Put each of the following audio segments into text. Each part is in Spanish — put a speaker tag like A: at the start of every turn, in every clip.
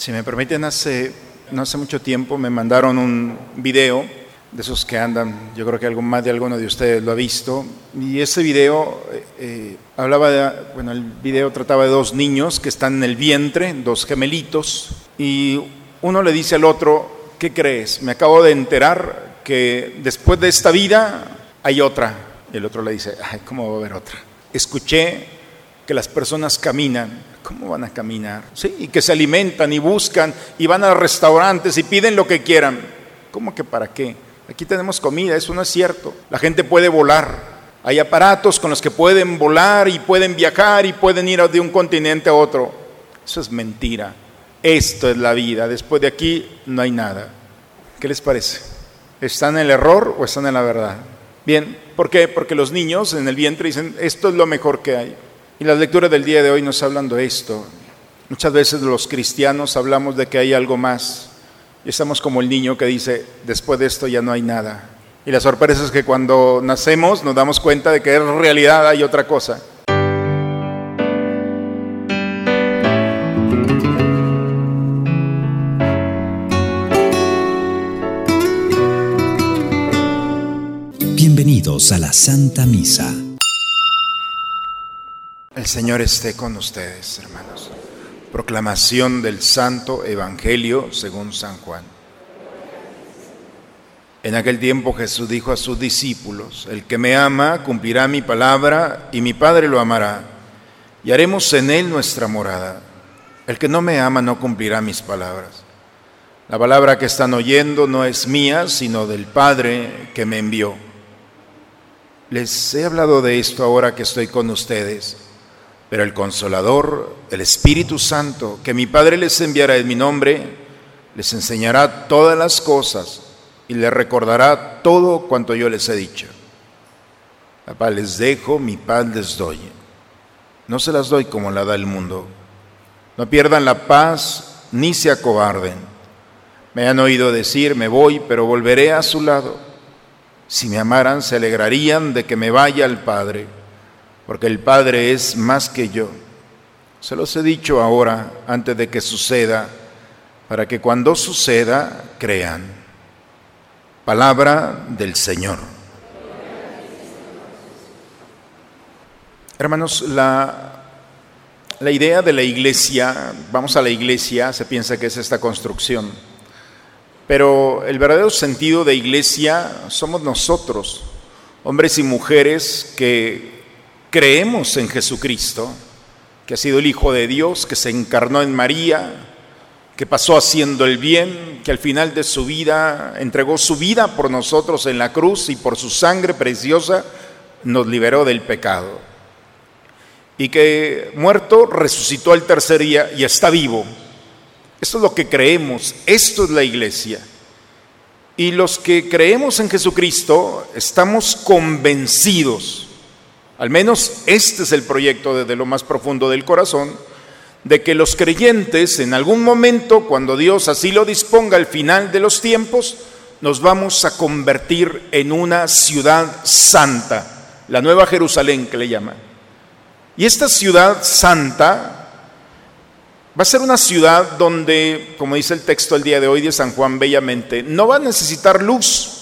A: Si me permiten, hace, no hace mucho tiempo me mandaron un video de esos que andan, yo creo que algo más de alguno de ustedes lo ha visto, y ese video eh, eh, hablaba de, bueno, el video trataba de dos niños que están en el vientre, dos gemelitos, y uno le dice al otro, ¿qué crees? Me acabo de enterar que después de esta vida hay otra. Y el otro le dice, ay, ¿cómo va a haber otra? Escuché que las personas caminan ¿Cómo van a caminar? Sí, y que se alimentan y buscan y van a restaurantes y piden lo que quieran. ¿Cómo que para qué? Aquí tenemos comida, eso no es cierto. La gente puede volar. Hay aparatos con los que pueden volar y pueden viajar y pueden ir de un continente a otro. Eso es mentira. Esto es la vida. Después de aquí no hay nada. ¿Qué les parece? ¿Están en el error o están en la verdad? Bien, ¿por qué? Porque los niños en el vientre dicen, esto es lo mejor que hay. Y las lecturas del día de hoy nos hablan de esto. Muchas veces los cristianos hablamos de que hay algo más. Y estamos como el niño que dice, después de esto ya no hay nada. Y la sorpresa es que cuando nacemos nos damos cuenta de que en realidad hay otra cosa.
B: Bienvenidos a la Santa Misa
A: el Señor esté con ustedes, hermanos. Proclamación del Santo Evangelio según San Juan. En aquel tiempo Jesús dijo a sus discípulos, el que me ama cumplirá mi palabra y mi Padre lo amará y haremos en él nuestra morada. El que no me ama no cumplirá mis palabras. La palabra que están oyendo no es mía, sino del Padre que me envió. Les he hablado de esto ahora que estoy con ustedes pero el consolador, el Espíritu Santo, que mi Padre les enviará en mi nombre, les enseñará todas las cosas y les recordará todo cuanto yo les he dicho. La paz les dejo, mi paz les doy. No se las doy como la da el mundo. No pierdan la paz ni se acobarden. Me han oído decir, me voy, pero volveré a su lado. Si me amaran, se alegrarían de que me vaya al Padre porque el Padre es más que yo. Se los he dicho ahora, antes de que suceda, para que cuando suceda, crean. Palabra del Señor. Hermanos, la, la idea de la iglesia, vamos a la iglesia, se piensa que es esta construcción, pero el verdadero sentido de iglesia somos nosotros, hombres y mujeres que creemos en Jesucristo, que ha sido el Hijo de Dios, que se encarnó en María, que pasó haciendo el bien, que al final de su vida entregó su vida por nosotros en la cruz y por su sangre preciosa nos liberó del pecado. Y que muerto resucitó al tercer día y está vivo. Esto es lo que creemos, esto es la iglesia. Y los que creemos en Jesucristo estamos convencidos al menos este es el proyecto desde lo más profundo del corazón, de que los creyentes en algún momento, cuando Dios así lo disponga al final de los tiempos, nos vamos a convertir en una ciudad santa, la nueva Jerusalén que le llaman. Y esta ciudad santa va a ser una ciudad donde, como dice el texto el día de hoy de San Juan bellamente, no va a necesitar luz,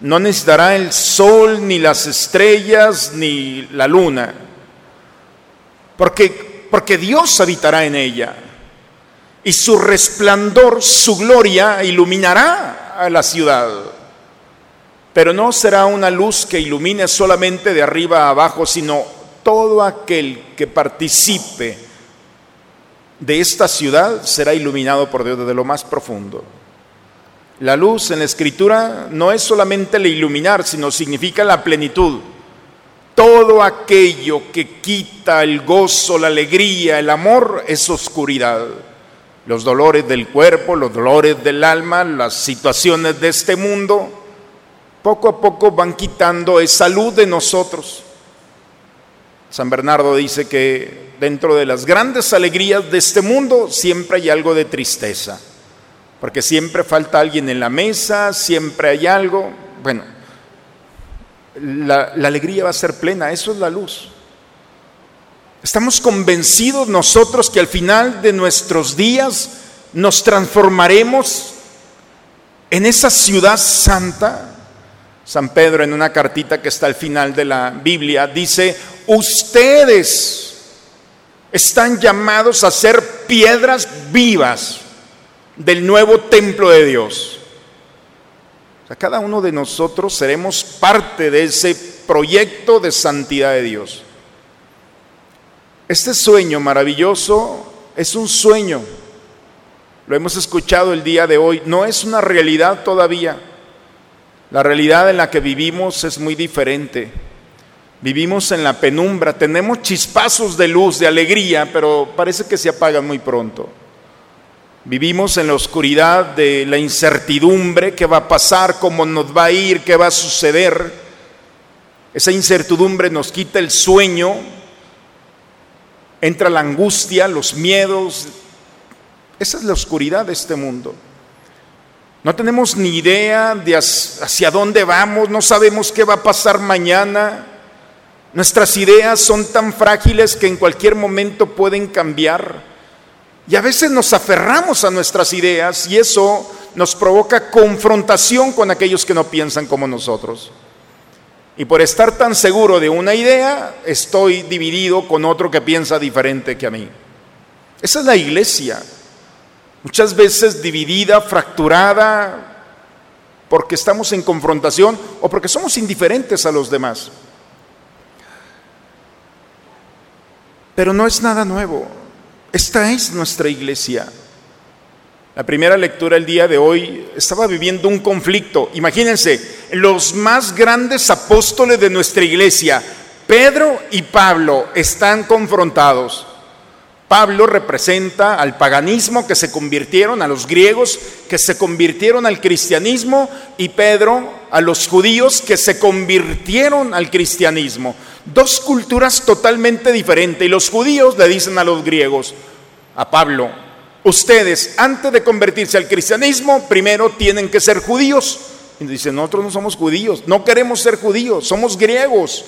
A: no necesitará el sol, ni las estrellas, ni la luna, porque, porque Dios habitará en ella y su resplandor, su gloria iluminará a la ciudad. Pero no será una luz que ilumine solamente de arriba a abajo, sino todo aquel que participe de esta ciudad será iluminado por Dios desde lo más profundo. La luz en la escritura no es solamente el iluminar, sino significa la plenitud. Todo aquello que quita el gozo, la alegría, el amor es oscuridad. Los dolores del cuerpo, los dolores del alma, las situaciones de este mundo, poco a poco van quitando esa luz de nosotros. San Bernardo dice que dentro de las grandes alegrías de este mundo siempre hay algo de tristeza porque siempre falta alguien en la mesa, siempre hay algo. Bueno, la, alegría va a ser plena, eso es la luz. Estamos convencidos nosotros que al final de nuestros días nos transformaremos en esa ciudad santa. San Pedro en una cartita que está al final de la Biblia dice, ustedes están llamados a ser piedras vivas del nuevo templo de Dios. cada uno de nosotros seremos parte de ese proyecto de santidad de Dios. Este sueño maravilloso es un sueño. Lo hemos escuchado el día de hoy. No es una realidad todavía. La realidad en la que vivimos es muy diferente. Vivimos en la penumbra, tenemos chispazos de luz, de alegría, pero parece que se apagan muy pronto. Vivimos en la oscuridad de la incertidumbre, qué va a pasar, cómo nos va a ir, qué va a suceder. Esa incertidumbre nos quita el sueño, entra la angustia, los miedos. Esa es la oscuridad de este mundo. No tenemos ni idea de hacia dónde vamos, no sabemos qué va a pasar mañana. Nuestras ideas son tan frágiles que en cualquier momento pueden cambiar. Y a veces nos aferramos a nuestras ideas y eso nos provoca confrontación con aquellos que no piensan como nosotros. Y por estar tan seguro de una idea, estoy dividido con otro que piensa diferente que a mí. Esa es la iglesia. Muchas veces dividida, fracturada, porque estamos en confrontación o porque somos indiferentes a los demás. Pero no es nada nuevo. Esta es nuestra iglesia. La primera lectura el día de hoy estaba viviendo un conflicto. Imagínense, los más grandes apóstoles de nuestra iglesia, Pedro y Pablo, están confrontados. Pablo representa al paganismo que se convirtieron, a los griegos que se convirtieron al cristianismo y Pedro a los judíos que se convirtieron al cristianismo. Dos culturas totalmente diferentes. Y los judíos le dicen a los griegos, a Pablo, ustedes antes de convertirse al cristianismo, primero tienen que ser judíos. Y dicen, nosotros no somos judíos, no queremos ser judíos, somos griegos.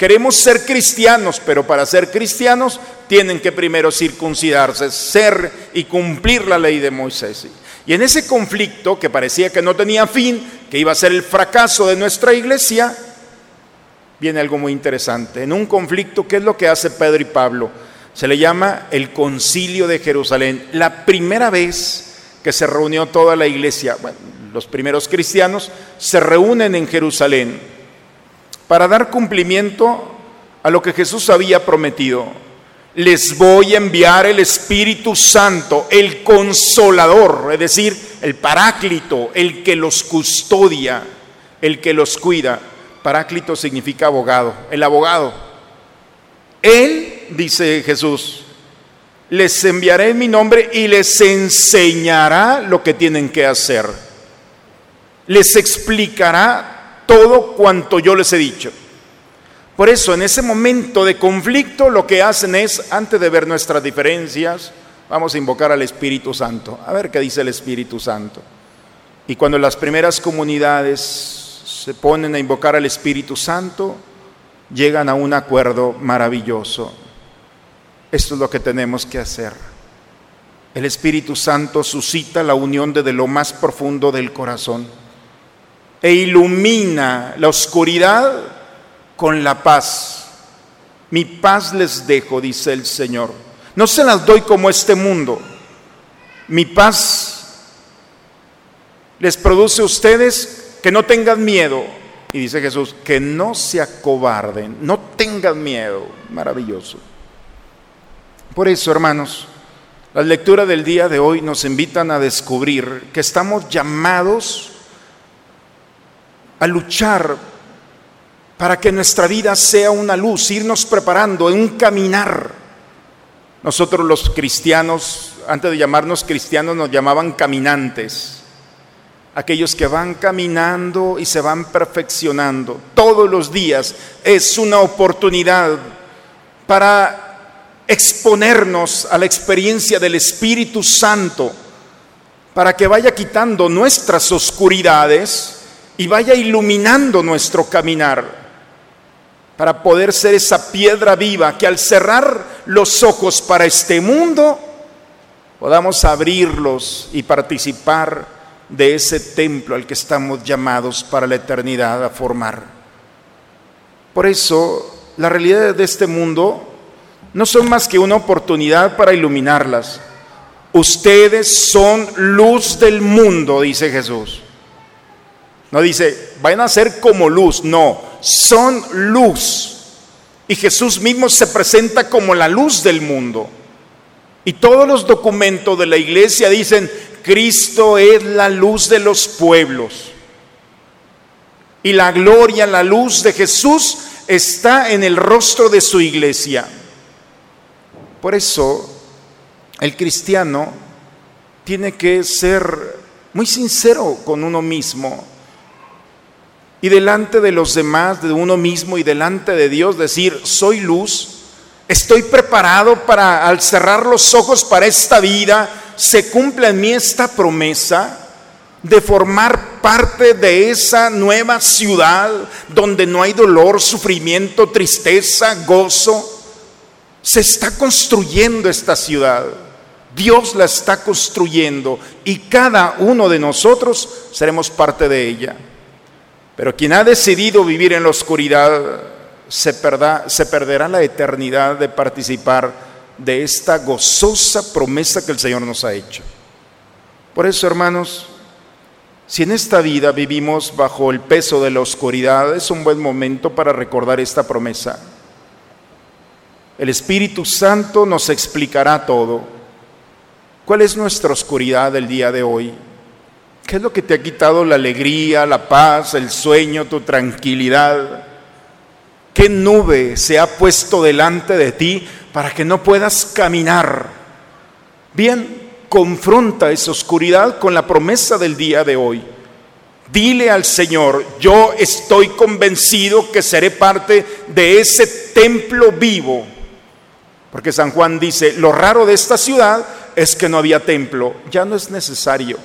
A: Queremos ser cristianos, pero para ser cristianos tienen que primero circuncidarse, ser y cumplir la ley de Moisés. Y en ese conflicto que parecía que no tenía fin, que iba a ser el fracaso de nuestra iglesia, viene algo muy interesante. En un conflicto, ¿qué es lo que hace Pedro y Pablo? Se le llama el concilio de Jerusalén. La primera vez que se reunió toda la iglesia, bueno, los primeros cristianos, se reúnen en Jerusalén para dar cumplimiento a lo que Jesús había prometido. Les voy a enviar el Espíritu Santo, el consolador, es decir, el paráclito, el que los custodia, el que los cuida. Paráclito significa abogado, el abogado. Él, dice Jesús, les enviaré en mi nombre y les enseñará lo que tienen que hacer. Les explicará todo cuanto yo les he dicho. Por eso, en ese momento de conflicto, lo que hacen es, antes de ver nuestras diferencias, vamos a invocar al Espíritu Santo. A ver qué dice el Espíritu Santo. Y cuando las primeras comunidades se ponen a invocar al Espíritu Santo, llegan a un acuerdo maravilloso. Esto es lo que tenemos que hacer. El Espíritu Santo suscita la unión desde lo más profundo del corazón e ilumina la oscuridad con la paz. Mi paz les dejo, dice el Señor. No se las doy como este mundo. Mi paz les produce a ustedes que no tengan miedo. Y dice Jesús, que no se acobarden, no tengan miedo. Maravilloso. Por eso, hermanos, las lecturas del día de hoy nos invitan a descubrir que estamos llamados a luchar para que nuestra vida sea una luz, irnos preparando en un caminar. Nosotros los cristianos, antes de llamarnos cristianos, nos llamaban caminantes. Aquellos que van caminando y se van perfeccionando todos los días es una oportunidad para exponernos a la experiencia del Espíritu Santo, para que vaya quitando nuestras oscuridades y vaya iluminando nuestro caminar para poder ser esa piedra viva que al cerrar los ojos para este mundo podamos abrirlos y participar de ese templo al que estamos llamados para la eternidad a formar. Por eso, la realidad de este mundo no son más que una oportunidad para iluminarlas. Ustedes son luz del mundo, dice Jesús. No dice, vayan a ser como luz, no, son luz. Y Jesús mismo se presenta como la luz del mundo. Y todos los documentos de la iglesia dicen, Cristo es la luz de los pueblos. Y la gloria, la luz de Jesús está en el rostro de su iglesia. Por eso el cristiano tiene que ser muy sincero con uno mismo y delante de los demás, de uno mismo y delante de Dios decir, soy luz, estoy preparado para al cerrar los ojos para esta vida, se cumpla en mí esta promesa de formar parte de esa nueva ciudad donde no hay dolor, sufrimiento, tristeza, gozo. Se está construyendo esta ciudad. Dios la está construyendo y cada uno de nosotros seremos parte de ella. Pero quien ha decidido vivir en la oscuridad se, se perderá la eternidad de participar de esta gozosa promesa que el Señor nos ha hecho. Por eso, hermanos, si en esta vida vivimos bajo el peso de la oscuridad, es un buen momento para recordar esta promesa. El Espíritu Santo nos explicará todo ¿Cuál es nuestra oscuridad del día de hoy? ¿Qué es lo que te ha quitado la alegría, la paz, el sueño, tu tranquilidad? ¿Qué nube se ha puesto delante de ti para que no puedas caminar? Bien, confronta esa oscuridad con la promesa del día de hoy. Dile al Señor, yo estoy convencido que seré parte de ese templo vivo. Porque San Juan dice, lo raro de esta ciudad es que no había templo, ya no es necesario.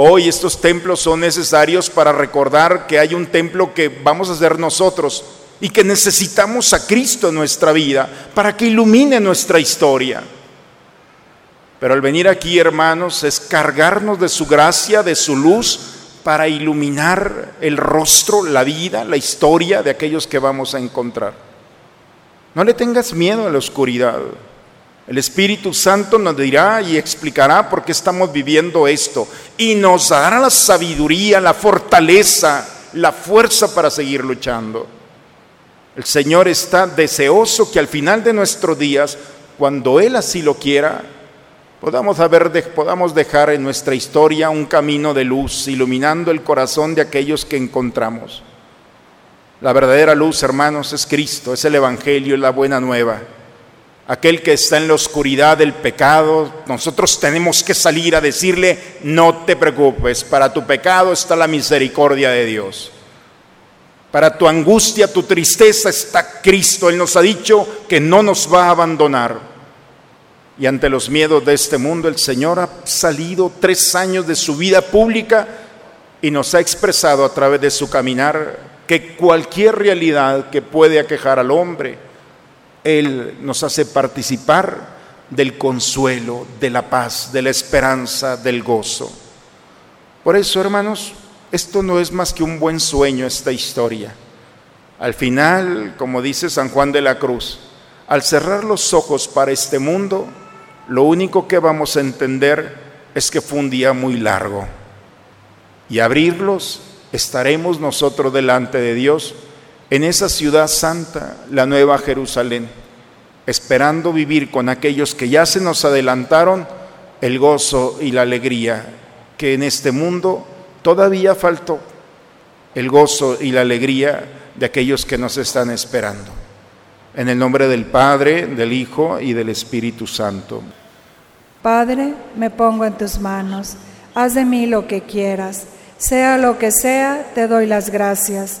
A: Hoy estos templos son necesarios para recordar que hay un templo que vamos a hacer nosotros y que necesitamos a Cristo en nuestra vida para que ilumine nuestra historia. Pero al venir aquí, hermanos, es cargarnos de su gracia, de su luz, para iluminar el rostro, la vida, la historia de aquellos que vamos a encontrar. No le tengas miedo a la oscuridad. El Espíritu Santo nos dirá y explicará por qué estamos viviendo esto y nos dará la sabiduría, la fortaleza, la fuerza para seguir luchando. El Señor está deseoso que al final de nuestros días, cuando Él así lo quiera, podamos, haber, podamos dejar en nuestra historia un camino de luz, iluminando el corazón de aquellos que encontramos. La verdadera luz, hermanos, es Cristo, es el Evangelio, es la buena nueva aquel que está en la oscuridad del pecado, nosotros tenemos que salir a decirle, no te preocupes, para tu pecado está la misericordia de Dios. Para tu angustia, tu tristeza está Cristo. Él nos ha dicho que no nos va a abandonar. Y ante los miedos de este mundo, el Señor ha salido tres años de su vida pública y nos ha expresado a través de su caminar que cualquier realidad que puede aquejar al hombre, él nos hace participar del consuelo, de la paz, de la esperanza, del gozo. Por eso, hermanos, esto no es más que un buen sueño, esta historia. Al final, como dice San Juan de la Cruz, al cerrar los ojos para este mundo, lo único que vamos a entender es que fue un día muy largo. Y abrirlos, estaremos nosotros delante de Dios en esa ciudad santa, la nueva Jerusalén, esperando vivir con aquellos que ya se nos adelantaron el gozo y la alegría que en este mundo todavía faltó, el gozo y la alegría de aquellos que nos están esperando. En el nombre del Padre, del Hijo y del Espíritu Santo.
C: Padre, me pongo en tus manos, haz de mí lo que quieras, sea lo que sea, te doy las gracias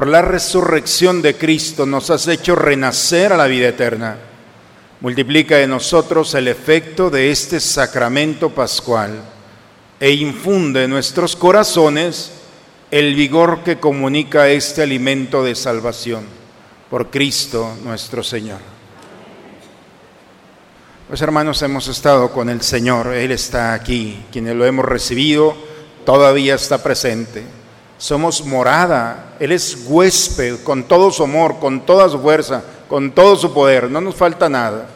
A: por la resurrección de Cristo nos has hecho renacer a la vida eterna, multiplica en nosotros el efecto de este sacramento pascual e infunde en nuestros corazones el vigor que comunica este alimento de salvación por Cristo nuestro Señor. Pues hermanos, hemos estado con el Señor, Él está aquí, quienes lo hemos recibido, todavía está presente. Somos morada, Él es huésped con todo su amor, con toda su fuerza, con todo su poder, no nos falta nada.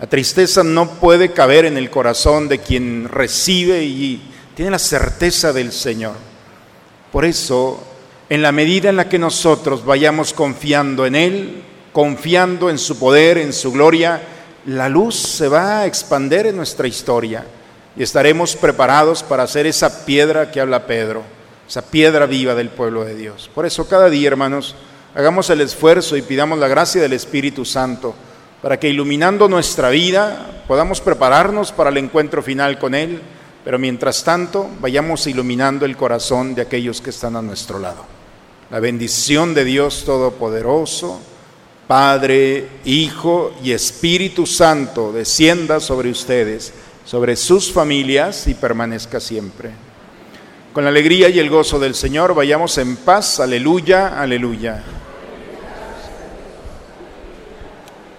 A: La tristeza no puede caber en el corazón de quien recibe y tiene la certeza del Señor. Por eso, en la medida en la que nosotros vayamos confiando en Él, confiando en su poder, en su gloria, la luz se va a expander en nuestra historia y estaremos preparados para ser esa piedra que habla Pedro, esa piedra viva del pueblo de Dios. Por eso cada día, hermanos, hagamos el esfuerzo y pidamos la gracia del Espíritu Santo para que iluminando nuestra vida podamos prepararnos para el encuentro final con Él, pero mientras tanto vayamos iluminando el corazón de aquellos que están a nuestro lado. La bendición de Dios Todopoderoso, Padre, Hijo y Espíritu Santo descienda sobre ustedes, sobre sus familias y permanezca siempre. Con la alegría y el gozo del Señor vayamos en paz. Aleluya, aleluya.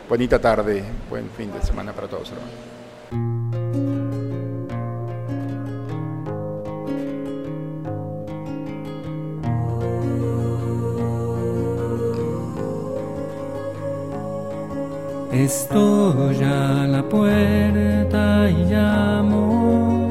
A: Bonita tarde, buen fin de semana para todos, hermanos.
D: Estoy a la puerta y llamo,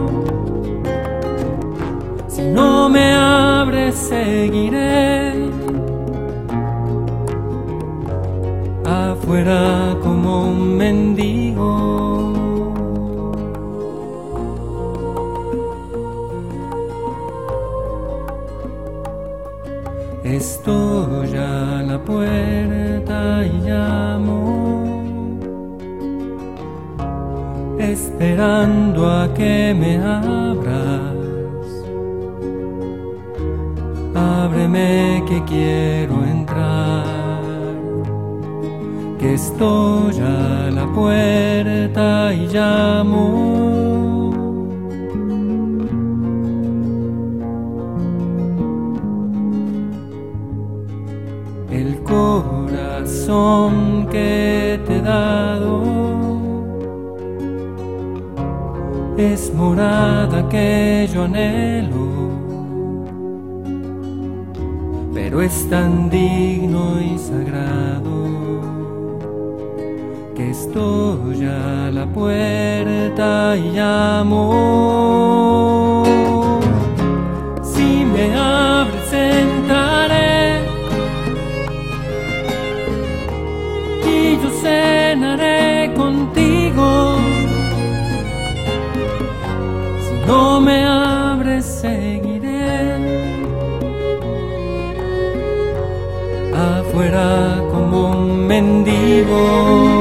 D: Me abres, seguiré afuera como un mendigo. Estoy a la puerta y llamo esperando a que me abras. Ábreme que quiero entrar, que estoy a la puerta y llamo. El corazón que te he dado es morada que yo anhelo, pero es tan digno y sagrado que estoy a la puerta y llamo. Si me abres entraré y yo cenaré contigo. Afuera como un mendigo,